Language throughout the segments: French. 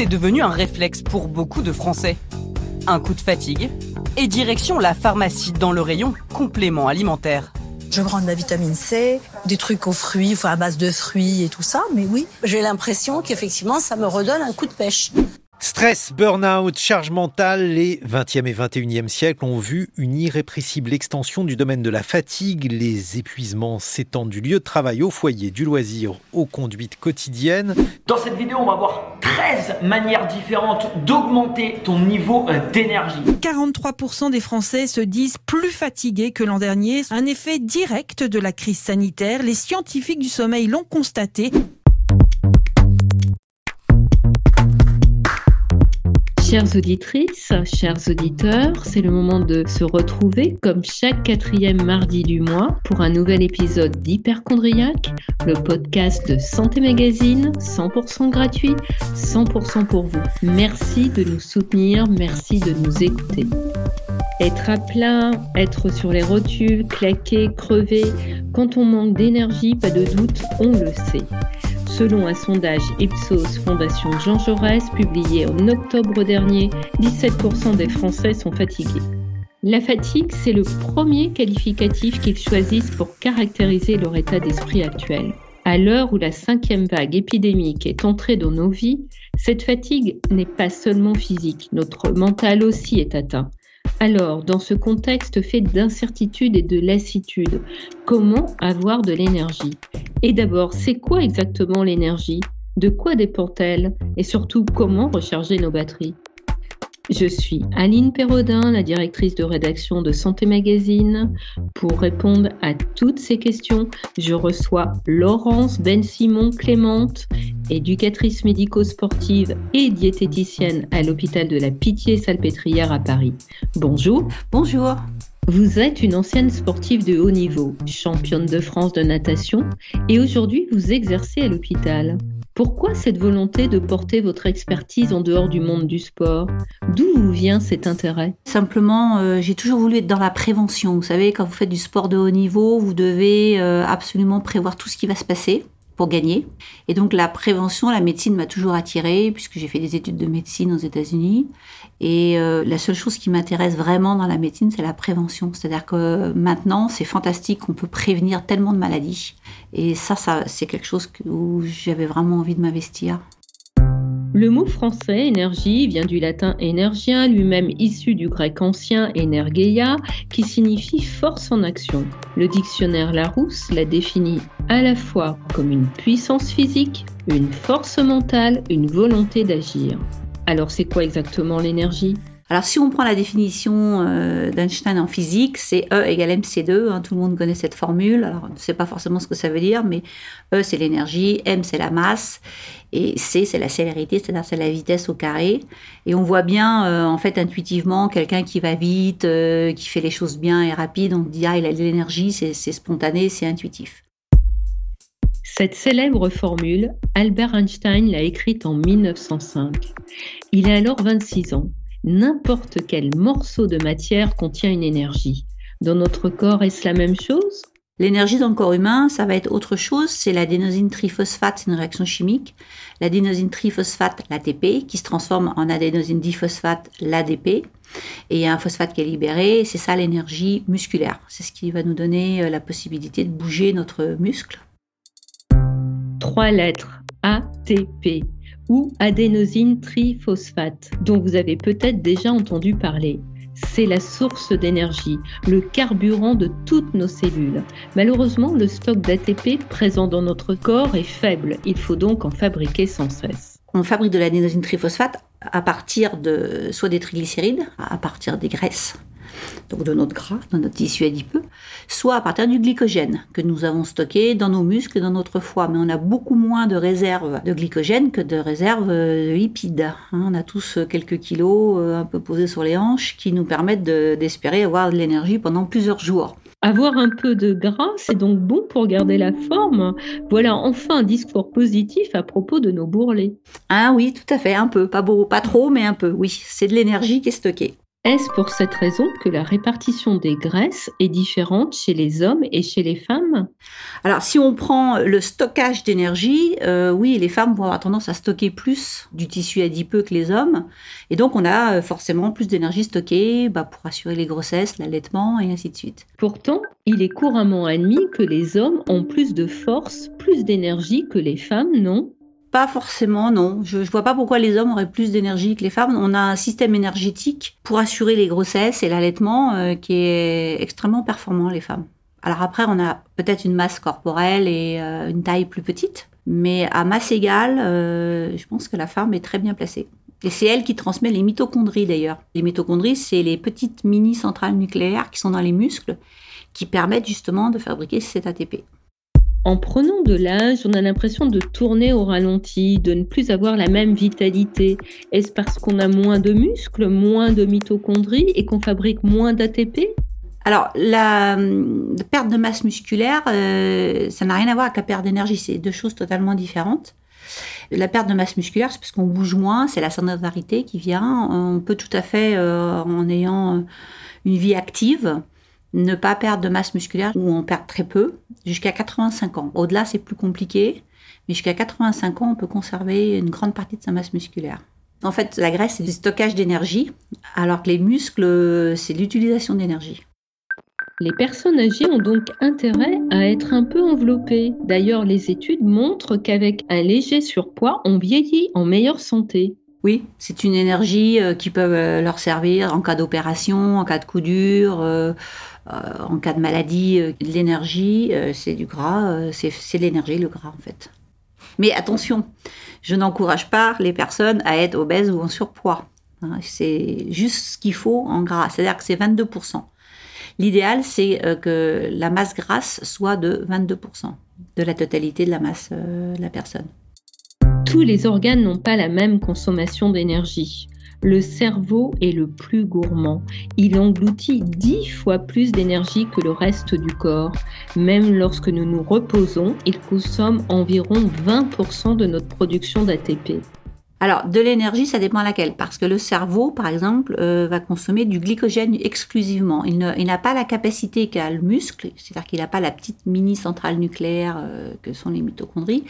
c'est devenu un réflexe pour beaucoup de Français. Un coup de fatigue et direction la pharmacie dans le rayon complément alimentaire. Je prends de la vitamine C, des trucs aux fruits, enfin à base de fruits et tout ça, mais oui, j'ai l'impression qu'effectivement ça me redonne un coup de pêche. Stress, burn-out, charge mentale, les 20e et 21e siècles ont vu une irrépressible extension du domaine de la fatigue. Les épuisements s'étendent du lieu de travail au foyer, du loisir aux conduites quotidiennes. Dans cette vidéo, on va voir 13 manières différentes d'augmenter ton niveau euh, d'énergie. 43% des Français se disent plus fatigués que l'an dernier. Un effet direct de la crise sanitaire. Les scientifiques du sommeil l'ont constaté. Chères auditrices, chers auditeurs, c'est le moment de se retrouver comme chaque quatrième mardi du mois pour un nouvel épisode d'Hyperchondriac, le podcast de Santé Magazine, 100% gratuit, 100% pour vous. Merci de nous soutenir, merci de nous écouter. Être à plein, être sur les rotules, claquer, crever, quand on manque d'énergie, pas de doute, on le sait. Selon un sondage Ipsos Fondation Jean Jaurès publié en octobre dernier, 17% des Français sont fatigués. La fatigue, c'est le premier qualificatif qu'ils choisissent pour caractériser leur état d'esprit actuel. À l'heure où la cinquième vague épidémique est entrée dans nos vies, cette fatigue n'est pas seulement physique, notre mental aussi est atteint. Alors, dans ce contexte fait d'incertitude et de lassitude, comment avoir de l'énergie? Et d'abord, c'est quoi exactement l'énergie? De quoi dépend-elle? Et surtout, comment recharger nos batteries? Je suis Aline Perrodin, la directrice de rédaction de Santé Magazine. Pour répondre à toutes ces questions, je reçois Laurence Ben-Simon Clémente, éducatrice médico-sportive et diététicienne à l'hôpital de la Pitié-Salpêtrière à Paris. Bonjour. Bonjour. Vous êtes une ancienne sportive de haut niveau, championne de France de natation, et aujourd'hui vous exercez à l'hôpital. Pourquoi cette volonté de porter votre expertise en dehors du monde du sport? D'où vous vient cet intérêt? Simplement, euh, j'ai toujours voulu être dans la prévention. Vous savez, quand vous faites du sport de haut niveau, vous devez euh, absolument prévoir tout ce qui va se passer gagner. Et donc la prévention, la médecine m'a toujours attirée puisque j'ai fait des études de médecine aux États-Unis. Et euh, la seule chose qui m'intéresse vraiment dans la médecine, c'est la prévention. C'est-à-dire que maintenant, c'est fantastique qu'on peut prévenir tellement de maladies. Et ça c'est quelque chose où j'avais vraiment envie de m'investir. Le mot français énergie vient du latin energia, lui-même issu du grec ancien energeia, qui signifie force en action. Le dictionnaire Larousse la définit à la fois comme une puissance physique, une force mentale, une volonté d'agir. Alors c'est quoi exactement l'énergie? Alors si on prend la définition euh, d'Einstein en physique, c'est E égale mc2, hein, tout le monde connaît cette formule, alors on ne sait pas forcément ce que ça veut dire, mais E c'est l'énergie, m c'est la masse, et c c'est la célérité, c'est-à-dire c'est la vitesse au carré. Et on voit bien euh, en fait intuitivement quelqu'un qui va vite, euh, qui fait les choses bien et rapide, on dit ah il a de l'énergie, c'est spontané, c'est intuitif. Cette célèbre formule, Albert Einstein l'a écrite en 1905. Il a alors 26 ans n'importe quel morceau de matière contient une énergie. Dans notre corps, est-ce la même chose? L'énergie dans le corps humain, ça va être autre chose. C'est l'adénosine triphosphate, c'est une réaction chimique. L'adénosine triphosphate, l'ATP, qui se transforme en adénosine diphosphate, l'ADP. Et il y a un phosphate qui est libéré. C'est ça l'énergie musculaire. C'est ce qui va nous donner euh, la possibilité de bouger notre muscle. Trois lettres. ATP ou adénosine triphosphate, dont vous avez peut-être déjà entendu parler. C'est la source d'énergie, le carburant de toutes nos cellules. Malheureusement, le stock d'ATP présent dans notre corps est faible. Il faut donc en fabriquer sans cesse. On fabrique de l'adénosine triphosphate à partir de soit des triglycérides, à partir des graisses, donc de notre gras, de notre tissu adipeux, soit à partir du glycogène que nous avons stocké dans nos muscles et dans notre foie. Mais on a beaucoup moins de réserves de glycogène que de réserves de lipides. Hein. On a tous quelques kilos euh, un peu posés sur les hanches qui nous permettent d'espérer avoir de l'énergie pendant plusieurs jours. Avoir un peu de gras, c'est donc bon pour garder la forme. Voilà enfin un discours positif à propos de nos bourrelets. Ah oui, tout à fait, un peu, pas beau, pas trop, mais un peu. Oui, c'est de l'énergie qui est stockée. Est-ce pour cette raison que la répartition des graisses est différente chez les hommes et chez les femmes? Alors, si on prend le stockage d'énergie, euh, oui, les femmes vont avoir tendance à stocker plus du tissu adipeux que les hommes. Et donc, on a euh, forcément plus d'énergie stockée bah, pour assurer les grossesses, l'allaitement et ainsi de suite. Pourtant, il est couramment admis que les hommes ont plus de force, plus d'énergie que les femmes, non? Pas forcément, non. Je ne vois pas pourquoi les hommes auraient plus d'énergie que les femmes. On a un système énergétique pour assurer les grossesses et l'allaitement euh, qui est extrêmement performant, les femmes. Alors après, on a peut-être une masse corporelle et euh, une taille plus petite, mais à masse égale, euh, je pense que la femme est très bien placée. Et c'est elle qui transmet les mitochondries d'ailleurs. Les mitochondries, c'est les petites mini-centrales nucléaires qui sont dans les muscles qui permettent justement de fabriquer cet ATP. En prenant de l'âge, on a l'impression de tourner au ralenti, de ne plus avoir la même vitalité. Est-ce parce qu'on a moins de muscles, moins de mitochondries et qu'on fabrique moins d'ATP alors, la, perte de masse musculaire, euh, ça n'a rien à voir avec perte d'énergie, c'est deux choses totalement différentes. La perte de masse musculaire, c'est parce qu'on bouge moins, c'est la sédentarité qui vient. On peut tout à fait, euh, en ayant une vie active, ne pas perdre de masse musculaire ou en perdre très peu jusqu'à 85 ans. Au-delà, c'est plus compliqué, mais jusqu'à 85 ans, on peut conserver une grande partie de sa masse musculaire. En fait, la graisse, c'est du stockage d'énergie, alors que les muscles, c'est l'utilisation d'énergie. Les personnes âgées ont donc intérêt à être un peu enveloppées. D'ailleurs, les études montrent qu'avec un léger surpoids, on vieillit en meilleure santé. Oui, c'est une énergie euh, qui peut euh, leur servir en cas d'opération, en cas de coup dur, euh, en cas de maladie. L'énergie, c'est du gras, c'est l'énergie, le gras en fait. Mais attention, je n'encourage pas les personnes à être obèses ou en surpoids. Hein. C'est juste ce qu'il faut en gras, c'est-à-dire que c'est 22%. L'idéal, c'est que la masse grasse soit de 22% de la totalité de la masse de la personne tous les organes n'ont pas la même consommation d'énergie. Le cerveau est le plus gourmand. Il engloutit dix fois plus d'énergie que le reste du corps. Même lorsque nous nous reposons, il consomme environ 20% de notre production d'ATP. Alors, de l'énergie, ça dépend laquelle. Parce que le cerveau, par exemple, euh, va consommer du glycogène exclusivement. Il n'a pas la capacité qu'a le muscle, c'est-à-dire qu'il n'a pas la petite mini-centrale nucléaire euh, que sont les mitochondries.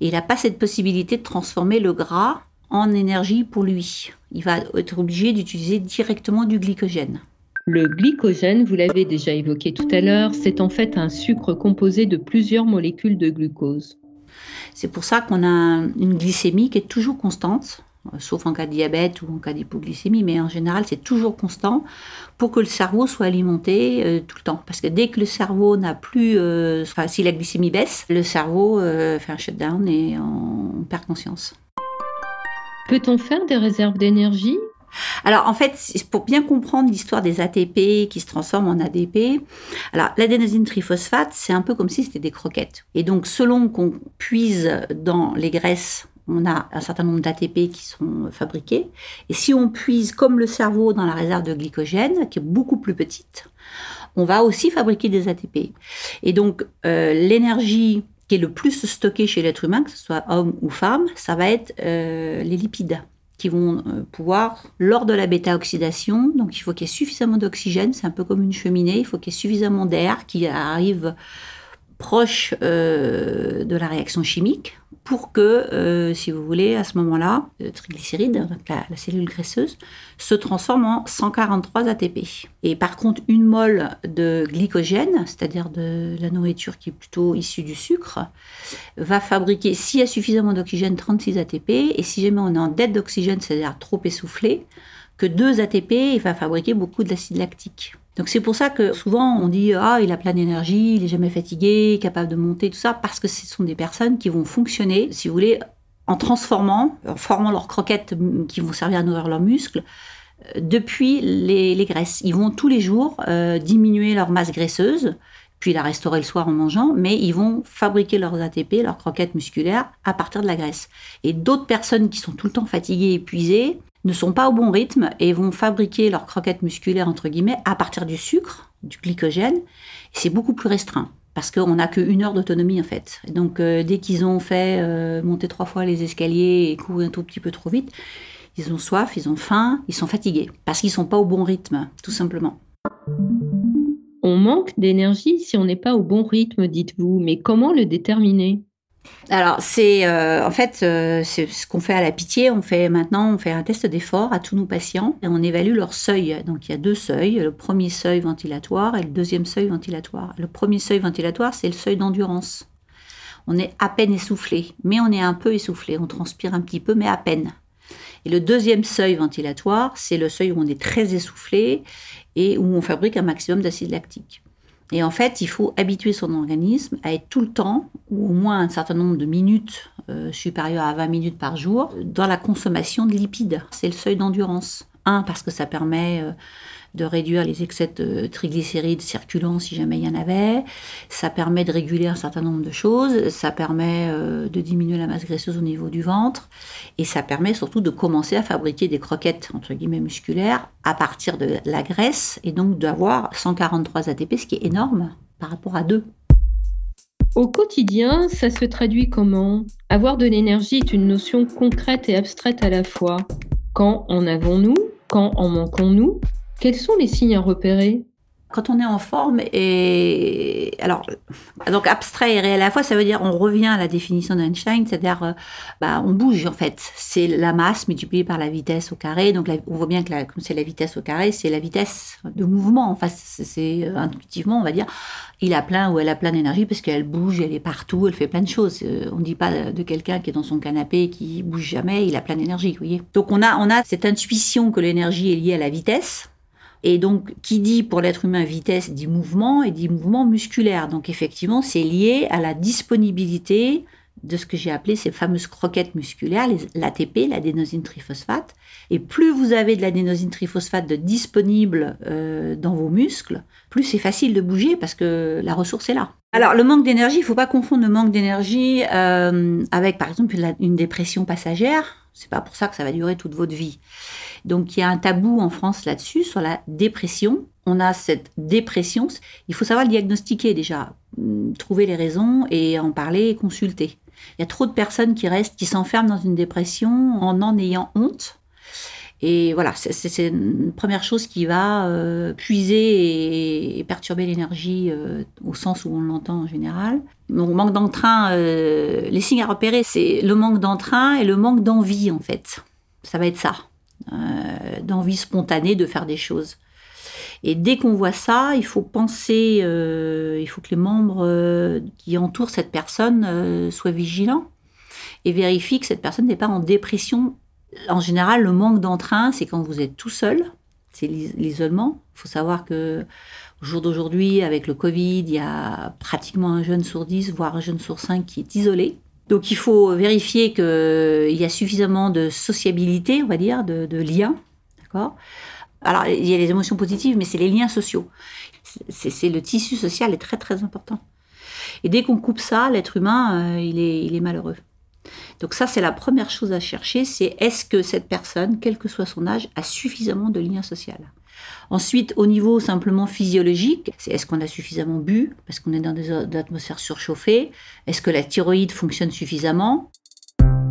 Et il n'a pas cette possibilité de transformer le gras en énergie pour lui. Il va être obligé d'utiliser directement du glycogène. Le glycogène, vous l'avez déjà évoqué tout à l'heure, c'est en fait un sucre composé de plusieurs molécules de glucose. C'est pour ça qu'on a une glycémie qui est toujours constante, sauf en cas de diabète ou en cas d'hypoglycémie, mais en général c'est toujours constant pour que le cerveau soit alimenté euh, tout le temps. Parce que dès que le cerveau n'a plus, euh, enfin si la glycémie baisse, le cerveau euh, fait un shutdown et on perd conscience. Peut-on faire des réserves d'énergie? Alors en fait, pour bien comprendre l'histoire des ATP qui se transforment en ADP, alors l'adénosine triphosphate, c'est un peu comme si c'était des croquettes. Et donc selon qu'on puise dans les graisses, on a un certain nombre d'ATP qui sont fabriqués. Et si on puise comme le cerveau dans la réserve de glycogène, qui est beaucoup plus petite, on va aussi fabriquer des ATP. Et donc euh, l'énergie qui est le plus stockée chez l'être humain, que ce soit homme ou femme, ça va être euh, les lipides qui vont euh, pouvoir, lors de la bêta-oxydation, donc il faut qu'il y ait suffisamment d'oxygène, c'est un peu comme une cheminée, il faut qu'il y ait suffisamment d'air qui arrive proche euh, de la réaction chimique pour que, euh, si vous voulez, à ce moment-là, le triglycéride, la, la, cellule graisseuse, se transforme en 143 ATP. Et par contre, une mole de glycogène, c'est-à-dire de la nourriture qui est plutôt issue du sucre, va fabriquer, s'il y a suffisamment d'oxygène, 36 ATP. Et si jamais on est en dette d'oxygène, c'est-à-dire trop essoufflé, que 2 ATP, il va fabriquer beaucoup d'acide lactique. Donc c'est pour ça que souvent on dit ah il a plein d'énergie, il est jamais fatigué, capable de monter tout ça parce que ce sont des personnes qui vont fonctionner, si vous voulez, en transformant, en formant leurs croquettes qui vont servir à nourrir leurs muscles euh, depuis les, graisses. Ils vont tous les jours euh, diminuer leur masse graisseuse, puis la restaurer le soir en mangeant, mais ils vont fabriquer leurs ATP, leurs croquettes musculaires à partir de la graisse. Et d'autres personnes qui sont tout le temps fatiguées, épuisées, ne sont pas au bon rythme et vont fabriquer leurs croquettes musculaires, entre guillemets, à partir du sucre, du glycogène. C'est beaucoup plus restreint parce qu'on n'a qu'une heure d'autonomie en fait. donc euh, dès qu'ils ont fait euh, monter trois fois les escaliers et courir un tout petit peu trop vite, Ils ont soif, ils ont faim, ils sont fatigués parce qu'ils sont pas au bon rythme, tout simplement. On manque d'énergie si on n'est pas au bon rythme, dites-vous, mais comment le déterminer? Alors, c'est euh, en fait euh, ce qu'on fait à la pitié. On fait maintenant, on fait un test d'effort à tous nos patients et on évalue leur seuil. Donc, il y a deux seuils le premier seuil ventilatoire et le deuxième seuil ventilatoire. Le premier seuil ventilatoire, c'est le seuil d'endurance. On est à peine essoufflé, mais on est un peu essoufflé. On transpire un petit peu, mais à peine. Et le deuxième seuil ventilatoire, c'est le seuil où on est très essoufflé et où on fabrique un maximum d'acide lactique. Et en fait, il faut habituer son organisme à être tout le temps, ou au moins un certain nombre de minutes euh, supérieures à 20 minutes par jour, dans la consommation de lipides. C'est le seuil d'endurance. Un, parce que ça permet euh, de réduire les excès de triglycérides circulants si jamais il y en avait. Ça permet de réguler un certain nombre de choses. Ça permet euh, de diminuer la masse graisseuse au niveau du ventre. Et ça permet surtout de commencer à fabriquer des croquettes, entre guillemets, musculaires à partir de la graisse et donc d'avoir 143 ATP, ce qui est énorme par rapport à 2. Au quotidien, ça se traduit comment? Avoir de l'énergie est une notion concrète et abstraite à la fois. Quand en avons-nous? Quand en manquons-nous? Quels sont les signes à repérer? Quand on est en forme et alors donc abstrait et réel à la fois, ça veut dire on revient à la définition d'Einstein, c'est-à-dire euh, bah, on bouge en fait. C'est la masse multipliée par la vitesse au carré. Donc on voit bien que comme c'est la vitesse au carré, c'est la vitesse de mouvement. Enfin, c'est euh, intuitivement on va dire il a plein ou elle a plein d'énergie parce qu'elle bouge, elle est partout, elle fait plein de choses. Euh, on ne dit pas de quelqu'un qui est dans son canapé qui bouge jamais, il a plein d'énergie. Donc on a on a cette intuition que l'énergie est liée à la vitesse et donc, qui dit pour l'être humain vitesse dit mouvement et dit mouvement musculaire. Donc, effectivement, c'est lié à la disponibilité de ce que j'ai appelé ces fameuses croquettes musculaires, l'ATP, l'adénosine triphosphate. Et plus vous avez de l'adénosine triphosphate disponible euh, dans vos muscles, plus c'est facile de bouger parce que la ressource est là. Alors le manque d'énergie, il ne faut pas confondre le manque d'énergie euh, avec par exemple une dépression passagère. C'est pas pour ça que ça va durer toute votre vie. Donc il y a un tabou en France là-dessus, sur la dépression. On a cette dépression. Il faut savoir le diagnostiquer déjà, hum, trouver les raisons et en parler et consulter. Il y a trop de personnes qui restent, qui s'enferment dans une dépression en en ayant honte. Et voilà, c'est une première chose qui va euh, puiser et, perturber l'énergie euh, au sens où on l'entend en général. Donc, manque d'entrain, euh, les signes à repérer, c'est le manque d'entrain et le manque d'envie, en fait. Ça va être ça, d'envie spontanée de faire des choses. Et dès qu'on voit ça, il faut penser, euh, il faut que les membres qui entourent cette personne soient vigilants et vérifient que cette personne n'est pas en dépression. En général, le manque d'entrain, c'est quand vous êtes tout seul, c'est l'isolement. Il faut savoir que au jour d'aujourd'hui, avec le Covid, il y a pratiquement un jeune sur 10, voire un jeune sur 5 qui est isolé. Donc il faut vérifier qu'il y a suffisamment de sociabilité, on va dire, de, de liens. D'accord? Alors il y a les émotions positives, mais c'est les liens sociaux. C'est le tissu social est très très important. Et dès qu'on coupe ça, l'être humain, euh, il, est, il est malheureux. Donc ça, c'est la première chose à chercher, c'est est-ce que cette personne, quel que soit son âge, a suffisamment de liens sociaux? Ensuite, au niveau simplement physiologique, c'est est-ce qu'on a suffisamment bu parce qu'on est dans des atmosphères surchauffées? Est-ce que la thyroïde fonctionne suffisamment?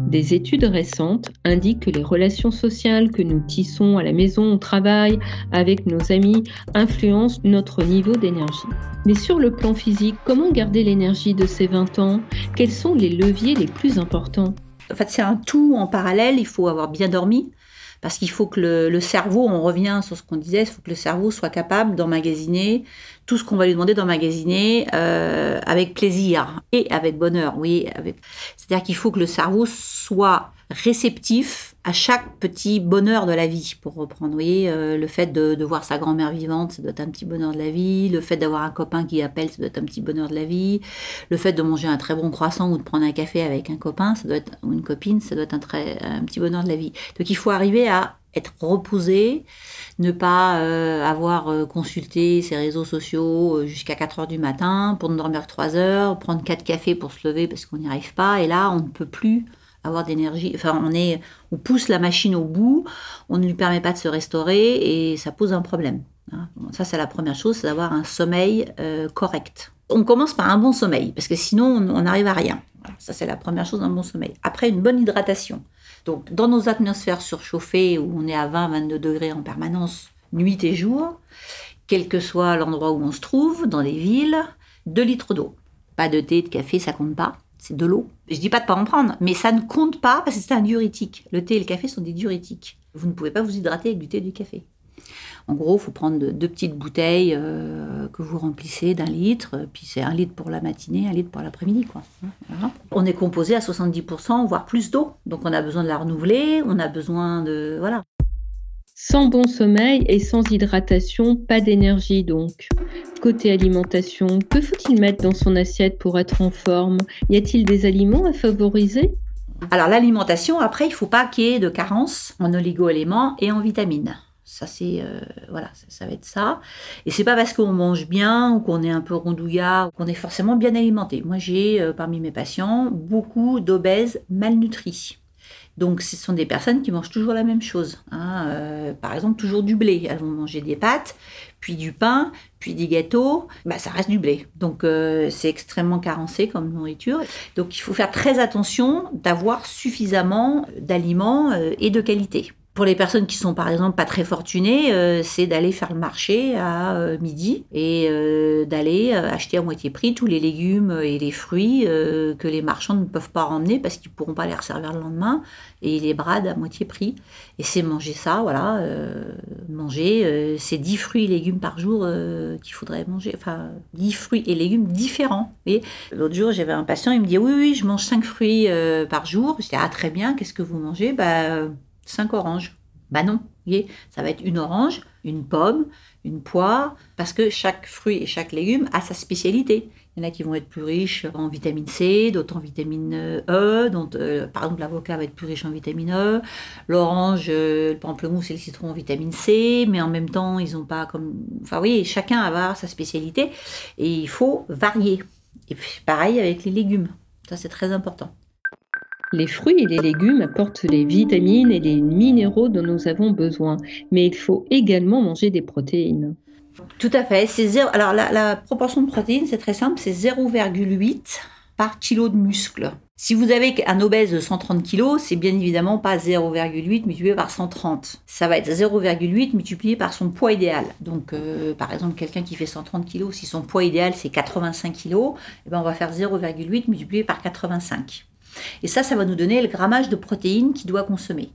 Des études récentes indiquent que les relations sociales que nous tissons à la maison, au travail, avec nos amis, influencent notre niveau d'énergie. Mais sur le plan physique, comment garder l'énergie de ces 20 ans? Quels sont les leviers les plus importants? En fait, c'est un tout en parallèle. Il faut avoir bien dormi, parce qu'il faut que le, cerveau, on revient sur ce qu'on disait, il faut que le cerveau soit capable d'emmagasiner tout ce qu'on va lui demander d'emmagasiner euh, avec plaisir et avec bonheur. Oui, c'est-à-dire qu'il faut que le cerveau soit réceptif à chaque petit bonheur de la vie, pour reprendre. Vous voyez, euh, le fait de, voir sa grand-mère vivante, ça doit être un petit bonheur de la vie. Le fait d'avoir un copain qui appelle, ça doit être un petit bonheur de la vie. Le fait de manger un très bon croissant ou de prendre un café avec un copain, ça doit être, ou une copine, ça doit être un, très, petit bonheur de la vie. Donc il faut arriver à être reposé, ne pas euh, avoir euh, consulté ses réseaux sociaux jusqu'à 4 heures du matin pour ne dormir que 3 heures, prendre 4 cafés pour se lever parce qu'on n'y arrive pas. Et là, on ne peut plus avoir d'énergie. Enfin, on, est, on pousse la machine au bout, on ne lui permet pas de se restaurer et ça pose un problème. Hein. ça, c'est la première chose, c'est d'avoir un sommeil euh, correct. On commence par un bon sommeil, parce que sinon, on n'arrive à rien. ça, c'est la première chose, un bon sommeil. Après, une bonne hydratation. Donc, dans nos atmosphères surchauffées, où on est à 20-22 degrés en permanence, nuit et jour, quel que soit l'endroit où on se trouve, dans les villes, 2 litres d'eau. Pas de thé, de café, ça compte pas. C'est de l'eau. Je dis pas de pas en prendre, mais ça ne compte pas parce que c'est un diurétique. Le thé et le café sont des diurétiques. Vous ne pouvez pas vous hydrater avec du thé et du café. En gros, il faut prendre deux petites bouteilles euh, que vous remplissez d'un litre, puis c'est un litre pour la matinée, un litre pour l'après-midi. Quoi. On est composé à 70%, voire plus d'eau. Donc on a besoin de la renouveler, on a besoin de... Voilà. Sans bon sommeil et sans hydratation, pas d'énergie donc. Côté alimentation, que faut-il mettre dans son assiette pour être en forme? Y a-t-il des aliments à favoriser? Alors l'alimentation, après, il ne faut pas qu'il y ait de carence en oligo-éléments et en vitamines. Ça, c'est euh, voilà, ça, va être ça. Et c'est pas parce qu'on mange bien ou qu'on est un peu rondouillard qu'on est forcément bien alimenté. Moi, j'ai euh, parmi mes patients beaucoup d'obèses malnutris. Donc, ce sont des personnes qui mangent toujours la même chose. Hein. Euh, par exemple, toujours du blé. Elles vont manger des pâtes, puis du pain, puis des gâteaux. Bah, ça reste du blé. Donc, euh, c'est extrêmement carencé comme nourriture. Donc, il faut faire très attention d'avoir suffisamment d'aliments euh, et de qualité. Pour les personnes qui sont par exemple pas très fortunées, euh, c'est d'aller faire le marché à euh, midi et euh, d'aller acheter à moitié prix tous les légumes et les fruits que les marchands ne peuvent pas ramener parce qu'ils pourront pas les resservir le lendemain et les bradent à moitié prix. Et c'est manger ça, voilà, manger ces 10 fruits et légumes par jour qu'il faudrait manger, enfin 10 fruits et légumes différents. L'autre jour, j'avais un patient, il me dit oui, oui, je mange 5 fruits par jour. Je dis ah très bien, qu'est-ce que vous mangez? Bah, 5 oranges. Bah non, ça va être une orange, une pomme, une poire, parce que chaque fruit et chaque légume a sa spécialité. Il y en a qui vont être plus riches en vitamine C, d'autres en vitamine E, dont, euh, par exemple l'avocat va être plus riche en vitamine E, l'orange, euh, le pamplemousse et le citron en vitamine C, mais en même temps ils n'ont pas comme... Enfin oui, chacun avoir sa spécialité et il faut varier. Et pareil avec les légumes, ça c'est très important. Les fruits et les légumes apportent les vitamines et les minéraux dont nous avons besoin, mais il faut également manger des protéines. Tout à fait. Alors la, proportion de protéines, c'est très simple, c'est 0,8 par kilo de muscle. Si vous avez un obèse de 130 kg, c'est bien évidemment pas 0,8 multiplié par 130. Ça va être 0,8 multiplié par son poids idéal. Donc, euh, par exemple, quelqu'un qui fait 130 kg, si son poids idéal c'est 85 kg, eh ben on va faire 0,8 multiplié par 85. Et ça, ça va nous donner le grammage de protéines qu'il doit consommer,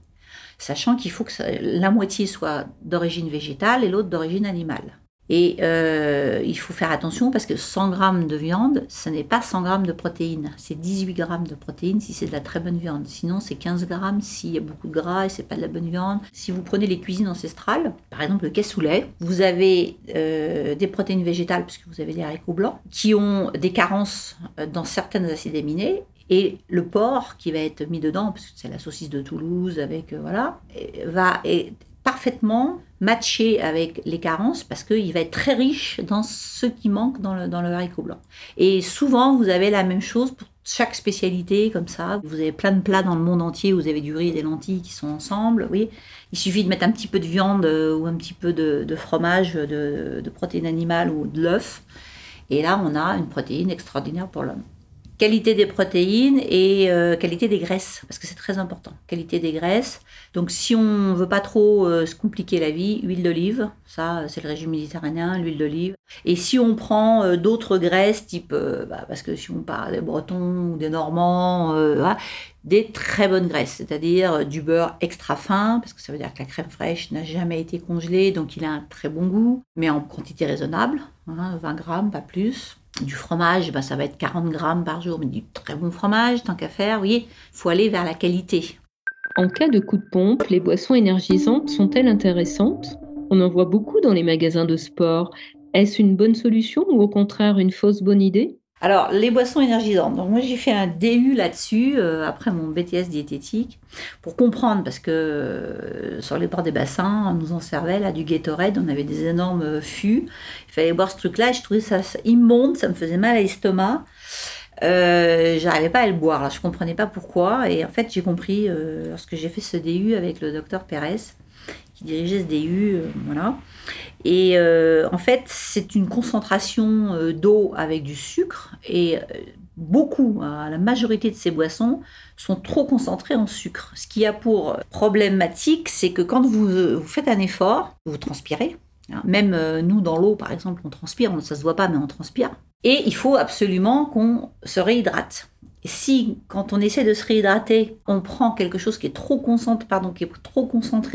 sachant qu'il faut que la moitié soit d'origine végétale et l'autre d'origine animale. Et euh, il faut faire attention parce que 100 grammes de viande, ce n'est pas 100 grammes de protéines. C'est 18 grammes de protéines si c'est de la très bonne viande. Sinon, c'est 15 grammes s'il y a beaucoup de gras et c'est pas de la bonne viande. Si vous prenez les cuisines ancestrales, par exemple le cassoulet, vous avez euh, des protéines végétales puisque vous avez des haricots blancs qui ont des carences euh, dans certaines acides aminés et le porc qui va être mis dedans, parce que c'est la saucisse de Toulouse avec, euh, voilà, va être parfaitement matché avec les carences parce qu'il va être très riche dans ce qui manque dans le, haricot blanc. Et souvent, vous avez la même chose pour chaque spécialité comme ça. Vous avez plein de plats dans le monde entier où vous avez du riz et des lentilles qui sont ensemble. Oui, il suffit de mettre un petit peu de viande euh, ou un petit peu de, fromage, de, de protéines animales ou de l'œuf. Et là, on a une protéine extraordinaire pour l'homme. Qualité des protéines et euh, qualité des graisses, parce que c'est très important. Qualité des graisses. Donc si on veut pas trop euh, se compliquer la vie, huile d'olive, ça c'est le régime méditerranéen, l'huile d'olive. Et si on prend euh, d'autres graisses, type, bah, parce que si on parle des Bretons ou des Normands, des très bonnes graisses, c'est-à-dire du beurre extra fin, parce que ça veut dire que la crème fraîche n'a jamais été congelée, donc il a un très bon goût, mais en quantité raisonnable, 20 hein, grammes, pas plus du fromage, ben, ça va être 40 grammes par jour, mais du très bon fromage, tant qu'à faire. Il faut aller vers la qualité. En cas de coup de pompe, les boissons énergisantes sont-elles intéressantes? On en voit beaucoup dans les magasins de sport. Est-ce une bonne solution ou au contraire une fausse bonne idée? Alors, les boissons énergisantes. Donc, moi, j'ai fait un DU là-dessus, euh, après mon BTS diététique, pour comprendre, parce que euh, sur les bords des bassins, on nous en servait là du Gatorade, on avait des énormes fûts. Il fallait boire ce truc-là, je trouvais ça immonde, ça me faisait mal à l'estomac. Euh, j'arrivais pas à le boire. Là, je comprenais pas pourquoi. Et en fait, j'ai compris euh, lorsque j'ai fait ce DU avec le docteur Pérez, qui dirigeait ce DU, euh, voilà. Et en fait, c'est une concentration d'eau avec du sucre et beaucoup, euh, la majorité de ces boissons sont trop concentrées en sucre. Ce qui a pour problématique, c'est que quand vous, vous faites un effort, vous transpirez. Hein. Même euh, nous, dans l'eau, par exemple, on transpire, ça se voit pas, mais on transpire. Et il faut absolument qu'on se réhydrate. Si, quand on essaie de se réhydrater, on prend quelque chose qui est trop concentré,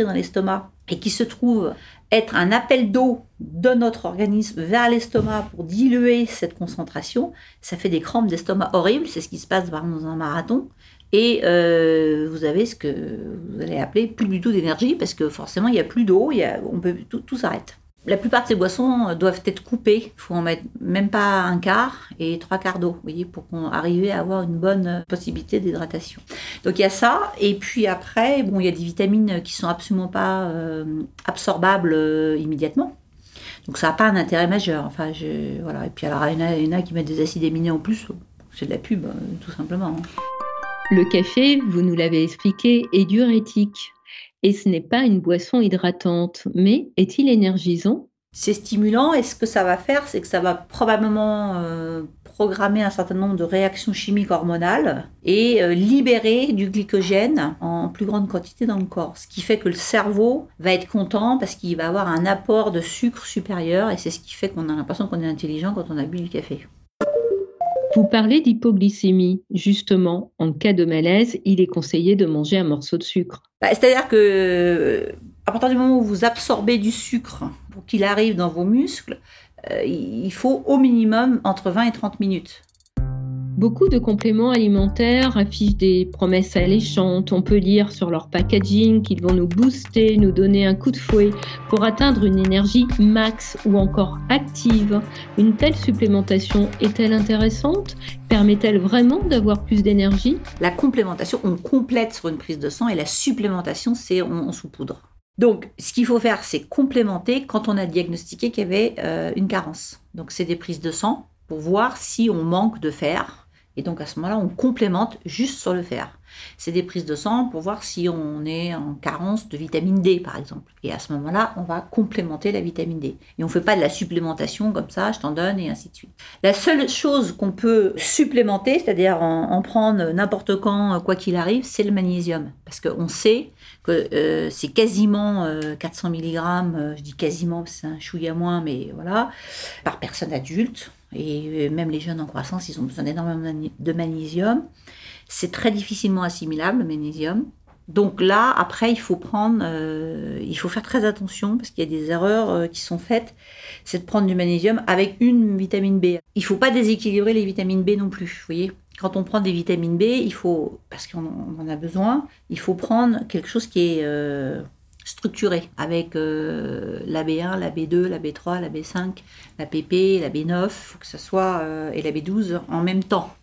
dans l'estomac et qui se trouve être un appel d'eau de notre organisme vers l'estomac pour diluer cette concentration, ça fait des crampes d'estomac horribles. C'est ce qui se passe par dans un marathon. Et euh, vous avez ce que vous allez appeler plus du tout d'énergie parce que forcément il n'y a plus d'eau, tout s'arrête. La plupart de ces boissons euh, doivent être coupées. Il faut en mettre même pas un quart et trois quarts d'eau, voyez, pour qu'on arrive à avoir une bonne euh, possibilité d'hydratation. Donc il y a ça, et puis après, bon, il y a des vitamines qui sont absolument pas euh, absorbables immédiatement. Donc ça n'a pas un intérêt majeur. Enfin, je, voilà. Et puis alors il y en a, il y en a qui mettent des acides aminés en plus. C'est de la pub, euh, tout simplement. hein. Le café, vous nous l'avez expliqué, est diurétique. Et ce n'est pas une boisson hydratante, mais est-il énergisant? C'est stimulant et ce que ça va faire, c'est que ça va probablement euh, programmer un certain nombre de réactions chimiques hormonales et euh, libérer du glycogène en plus grande quantité dans le corps. Ce qui fait que le cerveau va être content parce qu'il va avoir un apport de sucre supérieur et c'est ce qui fait qu'on a l'impression qu'on est intelligent quand on a bu du café. Vous parlez d'hypoglycémie. Justement, en cas de malaise, il est conseillé de manger un morceau de sucre. Bah, C'est-à-dire que euh, à partir du moment où vous absorbez du sucre pour qu'il arrive dans vos muscles, euh, il faut au minimum entre 20 et 30 minutes. Beaucoup de compléments alimentaires affichent des promesses alléchantes. On peut lire sur leur packaging qu'ils vont nous booster, nous donner un coup de fouet pour atteindre une énergie max ou encore active. Une telle supplémentation est-elle intéressante? Permet-elle vraiment d'avoir plus d'énergie? La complémentation, on complète sur une prise de sang et la supplémentation, c'est on, on saupoudre. Donc, ce qu'il faut faire, c'est complémenter quand on a diagnostiqué qu'il y avait euh, une carence. Donc, c'est des prises de sang pour voir si on manque de fer. Et donc, à ce moment-là, on complémente juste sur le fer. C'est des prises de sang pour voir si on est en carence de vitamine D, par exemple. Et à ce moment-là, on va complémenter la vitamine D. Et on ne fait pas de la supplémentation comme ça, je t'en donne, et ainsi de suite. La seule chose qu'on peut supplémenter, c'est-à-dire en, en prendre n'importe quand, quoi qu'il arrive, c'est le magnésium. Parce qu'on sait que euh, c'est quasiment euh, 400 mg, euh, je dis quasiment, c'est un chouïa moins, mais voilà, par personne adulte. Et euh, même les jeunes en croissance, ils ont besoin d'énormément de magnésium. C'est très difficilement assimilable, le magnésium. Donc là, après, il faut prendre, euh, il faut faire très attention parce qu'il y a des erreurs euh, qui sont faites. C'est de prendre du magnésium avec une vitamine B. Il faut pas déséquilibrer les vitamines B non plus. Vous voyez, quand on prend des vitamines B, il faut, parce qu'on en a besoin, il faut prendre quelque chose qui est structuré avec euh, la B1, la B2, la B3, la B5, la PP, la B9, faut que ça soit euh, et la B12 en même temps.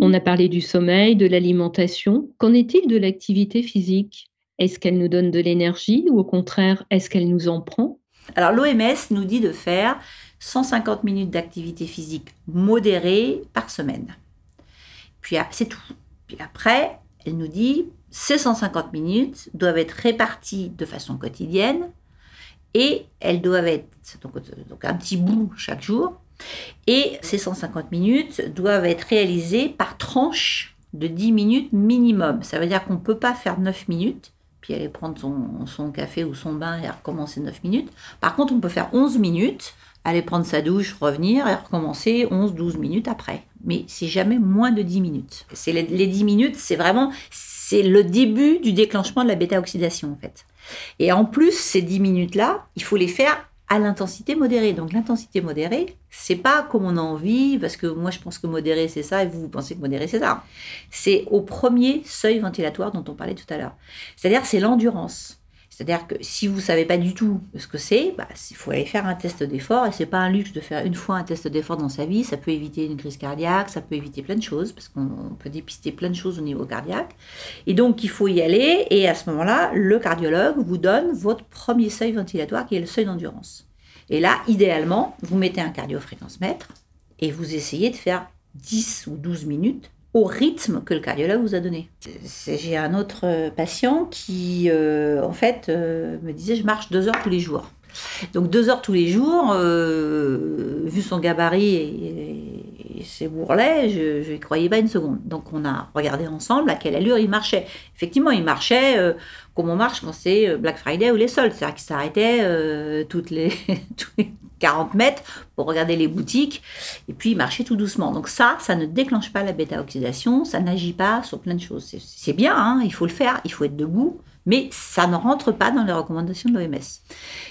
On a parlé du sommeil, de l'alimentation. Qu'en est-il de l'activité physique? Est-ce qu'elle nous donne de l'énergie ou au contraire, est-ce qu'elle nous en prend? Alors l'OMS nous dit de faire 150 minutes d'activité physique modérée par semaine. Puis ah, c'est tout. Puis après, elle nous dit ces 150 minutes doivent être réparties de façon quotidienne et elles doivent être donc, donc un petit bout chaque jour. Et ces 150 minutes doivent être réalisées par tranche de 10 minutes minimum. Ça veut dire qu'on ne peut pas faire 9 minutes, puis aller prendre son, son café ou son bain et recommencer 9 minutes. Par contre, on peut faire 11 minutes, aller prendre sa douche, revenir et recommencer 11-12 minutes après. Mais c'est jamais moins de 10 minutes. C'est les, les 10 minutes, c'est vraiment c'est le début du déclenchement de la bêta-oxydation en fait. Et en plus, ces 10 minutes-là, il faut les faire à l'intensité modérée. Donc l'intensité modérée, c'est pas comme on a envie, parce que moi je pense que modéré c'est ça, et vous, vous pensez que modéré c'est ça. C'est au premier seuil ventilatoire dont on parlait tout à l'heure. C'est-à-dire c'est l'endurance. C'est-à-dire que si vous savez pas du tout ce que c'est, bah, il faut aller faire un test d'effort et c'est pas un luxe de faire une fois un test d'effort dans sa vie. Ça peut éviter une crise cardiaque, ça peut éviter plein de choses parce qu'on peut dépister plein de choses au niveau cardiaque. Et donc il faut y aller et à ce moment-là, le cardiologue vous donne votre premier seuil ventilatoire qui est le seuil d'endurance. Et là, idéalement, vous mettez un cardiofréquencemètre et vous essayez de faire 10 ou 12 minutes au rythme que le cardiologue vous a donné. J'ai un autre euh, patient qui, euh, en fait, euh, me disait je marche deux heures tous les jours. Donc deux heures tous les jours, vu son gabarit et, ses bourrelets, je ne croyais pas une seconde. Donc on a regardé ensemble à quelle allure il marchait. Effectivement, il marchait comme on marche quand c'est Black Friday ou les soldes. C'est-à-dire qu'il s'arrêtait toutes les, tous les 40 mètres pour regarder les boutiques et puis il marchait tout doucement. Donc ça, ça ne déclenche pas la bêta-oxydation, ça n'agit pas sur plein de choses. C'est- C'est bien, hein, il faut le faire, il faut être debout, mais ça ne rentre pas dans les recommandations de l'OMS.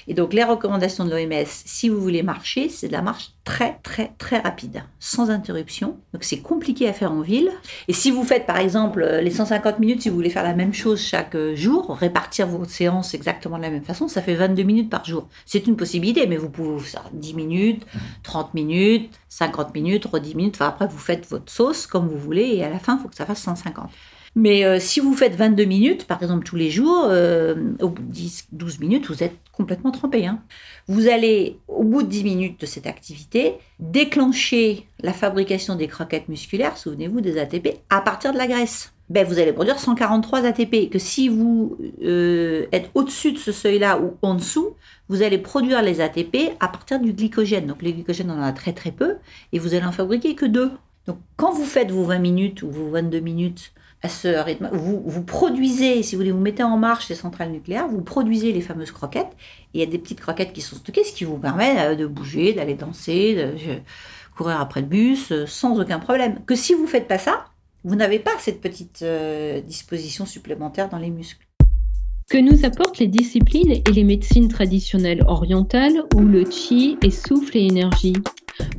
Et donc les recommandations de l'OMS, si vous voulez marcher, c'est de la marche très très très rapide, sans interruption. Donc c'est compliqué à faire en ville. Et si vous faites par exemple euh, les 150 minutes, si vous voulez faire la même chose chaque euh, jour, répartir vos séances exactement de la même façon, ça fait 22 minutes par jour. C'est une possibilité, mais vous pouvez faire 10 minutes, 30 minutes, 50 minutes, 10 minutes. Enfin après vous faites votre sauce comme vous voulez et à la fin il faut que ça fasse 150. Mais euh, si vous faites 22 minutes, par exemple, tous les jours, euh, au bout de 10, 12 minutes, vous êtes complètement trempé. hein. Vous allez, au bout de 10 minutes de cette activité, déclencher la fabrication des croquettes musculaires, souvenez-vous des ATP, à partir de la graisse. Ben, vous allez produire 143 ATP, que si vous euh, êtes au-dessus de ce seuil-là ou en dessous, vous allez produire les ATP à partir du glycogène. Donc le glycogène, on en a très très peu, et vous allez en fabriquer que deux. Donc quand vous faites vos 20 minutes ou vos 22 minutes à ce rythme, vous, produisez, si vous voulez, vous mettez en marche les centrales nucléaires, vous produisez les fameuses croquettes, et il y a des petites croquettes qui sont stockées, ce qui vous permet euh, de bouger, d'aller danser, de courir après le bus, euh, sans aucun problème. Que si vous faites pas ça, vous n'avez pas cette petite euh, disposition supplémentaire dans les muscles. Que nous apportent les disciplines et les médecines traditionnelles orientales où le chi est souffle et énergie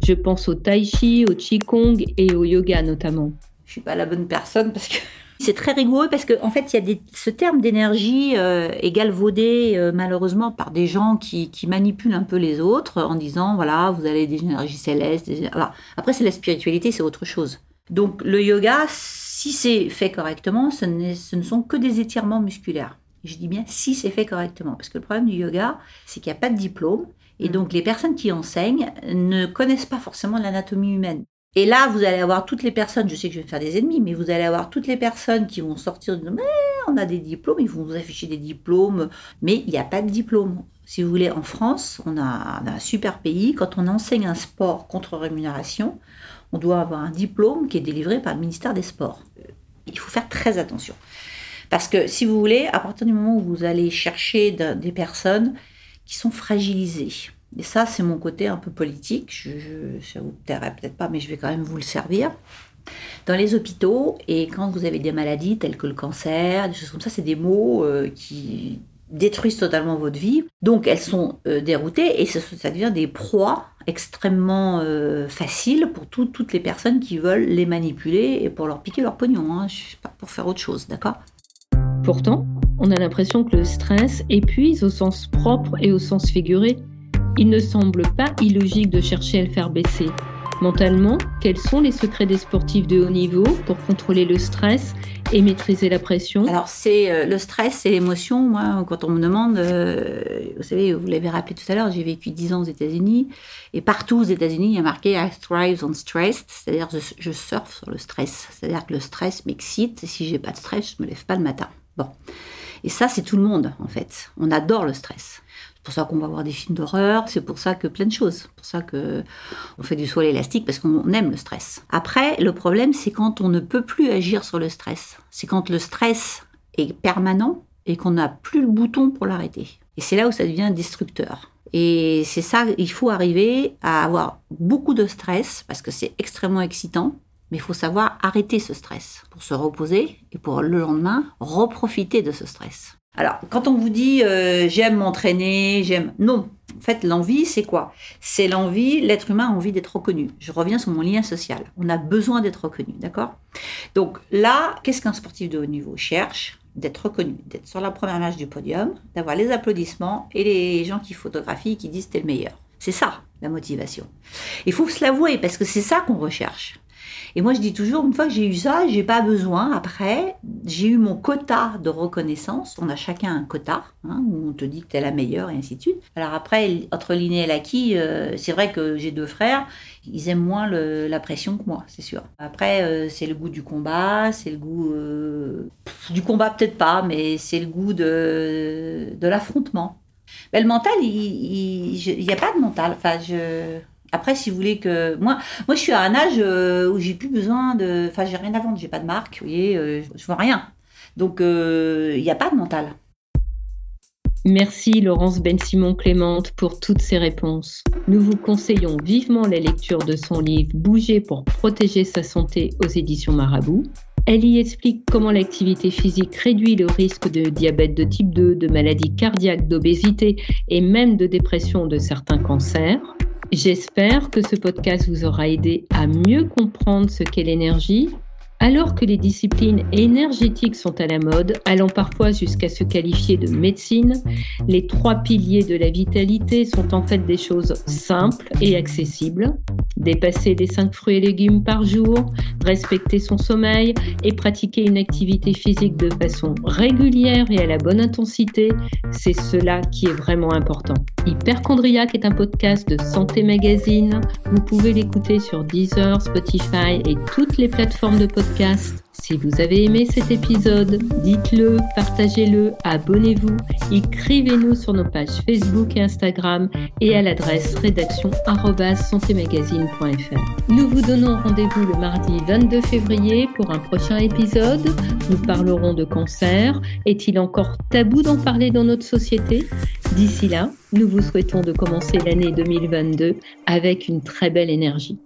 Je pense au tai chi, au qigong et au yoga notamment. Je suis pas la bonne personne parce que c'est très rigoureux parce qu'en en fait il y a des, ce terme d'énergie euh, est galvaudé euh, malheureusement par des gens qui, qui manipulent un peu les autres en disant voilà vous avez des énergies célestes des- voilà. après c'est la spiritualité c'est autre chose. Donc le yoga si c'est fait correctement ce, ce ne sont que des étirements musculaires. Je dis bien si c'est fait correctement parce que le problème du yoga c'est qu'il n'y a pas de diplôme et donc les personnes qui enseignent ne connaissent pas forcément l'anatomie humaine et là, vous allez avoir toutes les personnes, je sais que je vais me faire des ennemis, mais vous allez avoir toutes les personnes qui vont sortir de mais on a des diplômes, ils vont vous afficher des diplômes, mais il n'y a pas de diplôme. Si vous voulez, en France, on a, un super pays. Quand on enseigne un sport contre rémunération, on doit avoir un diplôme qui est délivré par le ministère des Sports. Il faut faire très attention. Parce que si vous voulez, à partir du moment où vous allez chercher de- des personnes qui sont fragilisées, et ça, c'est mon côté un peu politique. Ça vous plairait peut-être pas, mais je vais quand même vous le servir. Dans les hôpitaux, et quand vous avez des maladies telles que le cancer, des choses comme ça, c'est des mots euh, qui détruisent totalement votre vie. Donc, elles sont euh, déroutées et ça, devient des proies extrêmement euh, faciles pour tout- toutes les personnes qui veulent les manipuler et pour leur piquer leur pognon. Hein. Pour faire autre chose, d'accord? Pourtant, on a l'impression que le stress épuise au sens propre et au sens figuré. Il ne semble pas illogique de chercher à le faire baisser. Mentalement, quels sont les secrets des sportifs de haut niveau pour contrôler le stress et maîtriser la pression? Alors, c'est euh, le stress, c'est l'émotion. Moi, quand on me demande, euh, vous savez, vous l'avez rappelé tout à l'heure, j'ai vécu 10 ans aux États-Unis. Et partout aux États-Unis, il y a marqué I thrive on stress, c'est-à-dire je, je surfe sur le stress. C'est-à-dire que le stress m'excite. Et si j'ai pas de stress, je me lève pas le matin. Bon. Et ça, c'est tout le monde, en fait. On adore le stress. C'est pour ça qu'on va voir des films d'horreur, c'est pour ça que plein de choses. C'est pour ça que on fait du saut à l'élastique parce qu'on aime le stress. Après, le problème, c'est quand on ne peut plus agir sur le stress. C'est quand le stress est permanent et qu'on n'a plus le bouton pour l'arrêter. Et c'est là où ça devient destructeur. Et c'est ça, il faut arriver à avoir beaucoup de stress parce que c'est extrêmement excitant. Mais il faut savoir arrêter ce stress pour se reposer et pour le lendemain reprofiter de ce stress. Alors, quand on vous dit euh, j'aime m'entraîner, j'aime. Non. En fait, l'envie, c'est quoi? C'est l'envie, l'être humain a envie d'être reconnu. Je reviens sur mon lien social. On a besoin d'être reconnu, d'accord? Donc là, qu'est-ce qu'un sportif de haut niveau cherche? D'être reconnu, d'être sur la première marche du podium, d'avoir les applaudissements et les gens qui photographient qui disent t'es le meilleur. C'est ça, la motivation. Il faut se l'avouer parce que c'est ça qu'on recherche. Et moi, je dis toujours, une fois que j'ai eu ça, j'ai pas besoin. Après, j'ai eu mon quota de reconnaissance. On a chacun un quota, hein, où on te dit que tu es la meilleure, et ainsi de suite. Alors après, entre l'inné et l'acquis, euh, c'est vrai que j'ai deux frères, ils aiment moins la pression que moi, c'est sûr. Après, euh, c'est le goût du combat, c'est le goût euh, du combat peut-être pas, mais c'est le goût de, de l'affrontement. Mais le mental, il n'y a pas de mental. Enfin, je... Après, si vous voulez que moi, moi, je suis à un âge euh, où j'ai plus besoin de, enfin, j'ai rien à vendre, j'ai pas de marque, vous voyez, euh, je vois rien. Donc, euh, il n'y a pas de mental. Merci Laurence Ben-Simon Clémente pour toutes ces réponses. Nous vous conseillons vivement la lecture de son livre Bouger pour protéger sa santé aux éditions Marabout. Elle y explique comment l'activité physique réduit le risque de diabète de type 2, de maladies cardiaques, d'obésité et même de dépression de certains cancers. J'espère que ce podcast vous aura aidé à mieux comprendre ce qu'est l'énergie, alors que les disciplines énergétiques sont à la mode, allant parfois jusqu'à se qualifier de médecine, les trois piliers de la vitalité sont en fait des choses simples et accessibles. Dépasser les 5 fruits et légumes par jour, respecter son sommeil et pratiquer une activité physique de façon régulière et à la bonne intensité, c'est cela qui est vraiment important. Hyperchondriac est un podcast de Santé Magazine. Vous pouvez l'écouter sur Deezer, Spotify et toutes les plateformes de podcast si vous avez aimé cet épisode, dites-le, partagez-le, abonnez-vous, écrivez-nous sur nos pages Facebook et Instagram et à l'adresse rédaction@santémagazine.fr. Nous vous donnons rendez-vous le mardi 22 février pour un prochain épisode. Nous parlerons de cancer. Est-il encore tabou d'en parler dans notre société? D'ici là, nous vous souhaitons de commencer l'année 2022 avec une très belle énergie.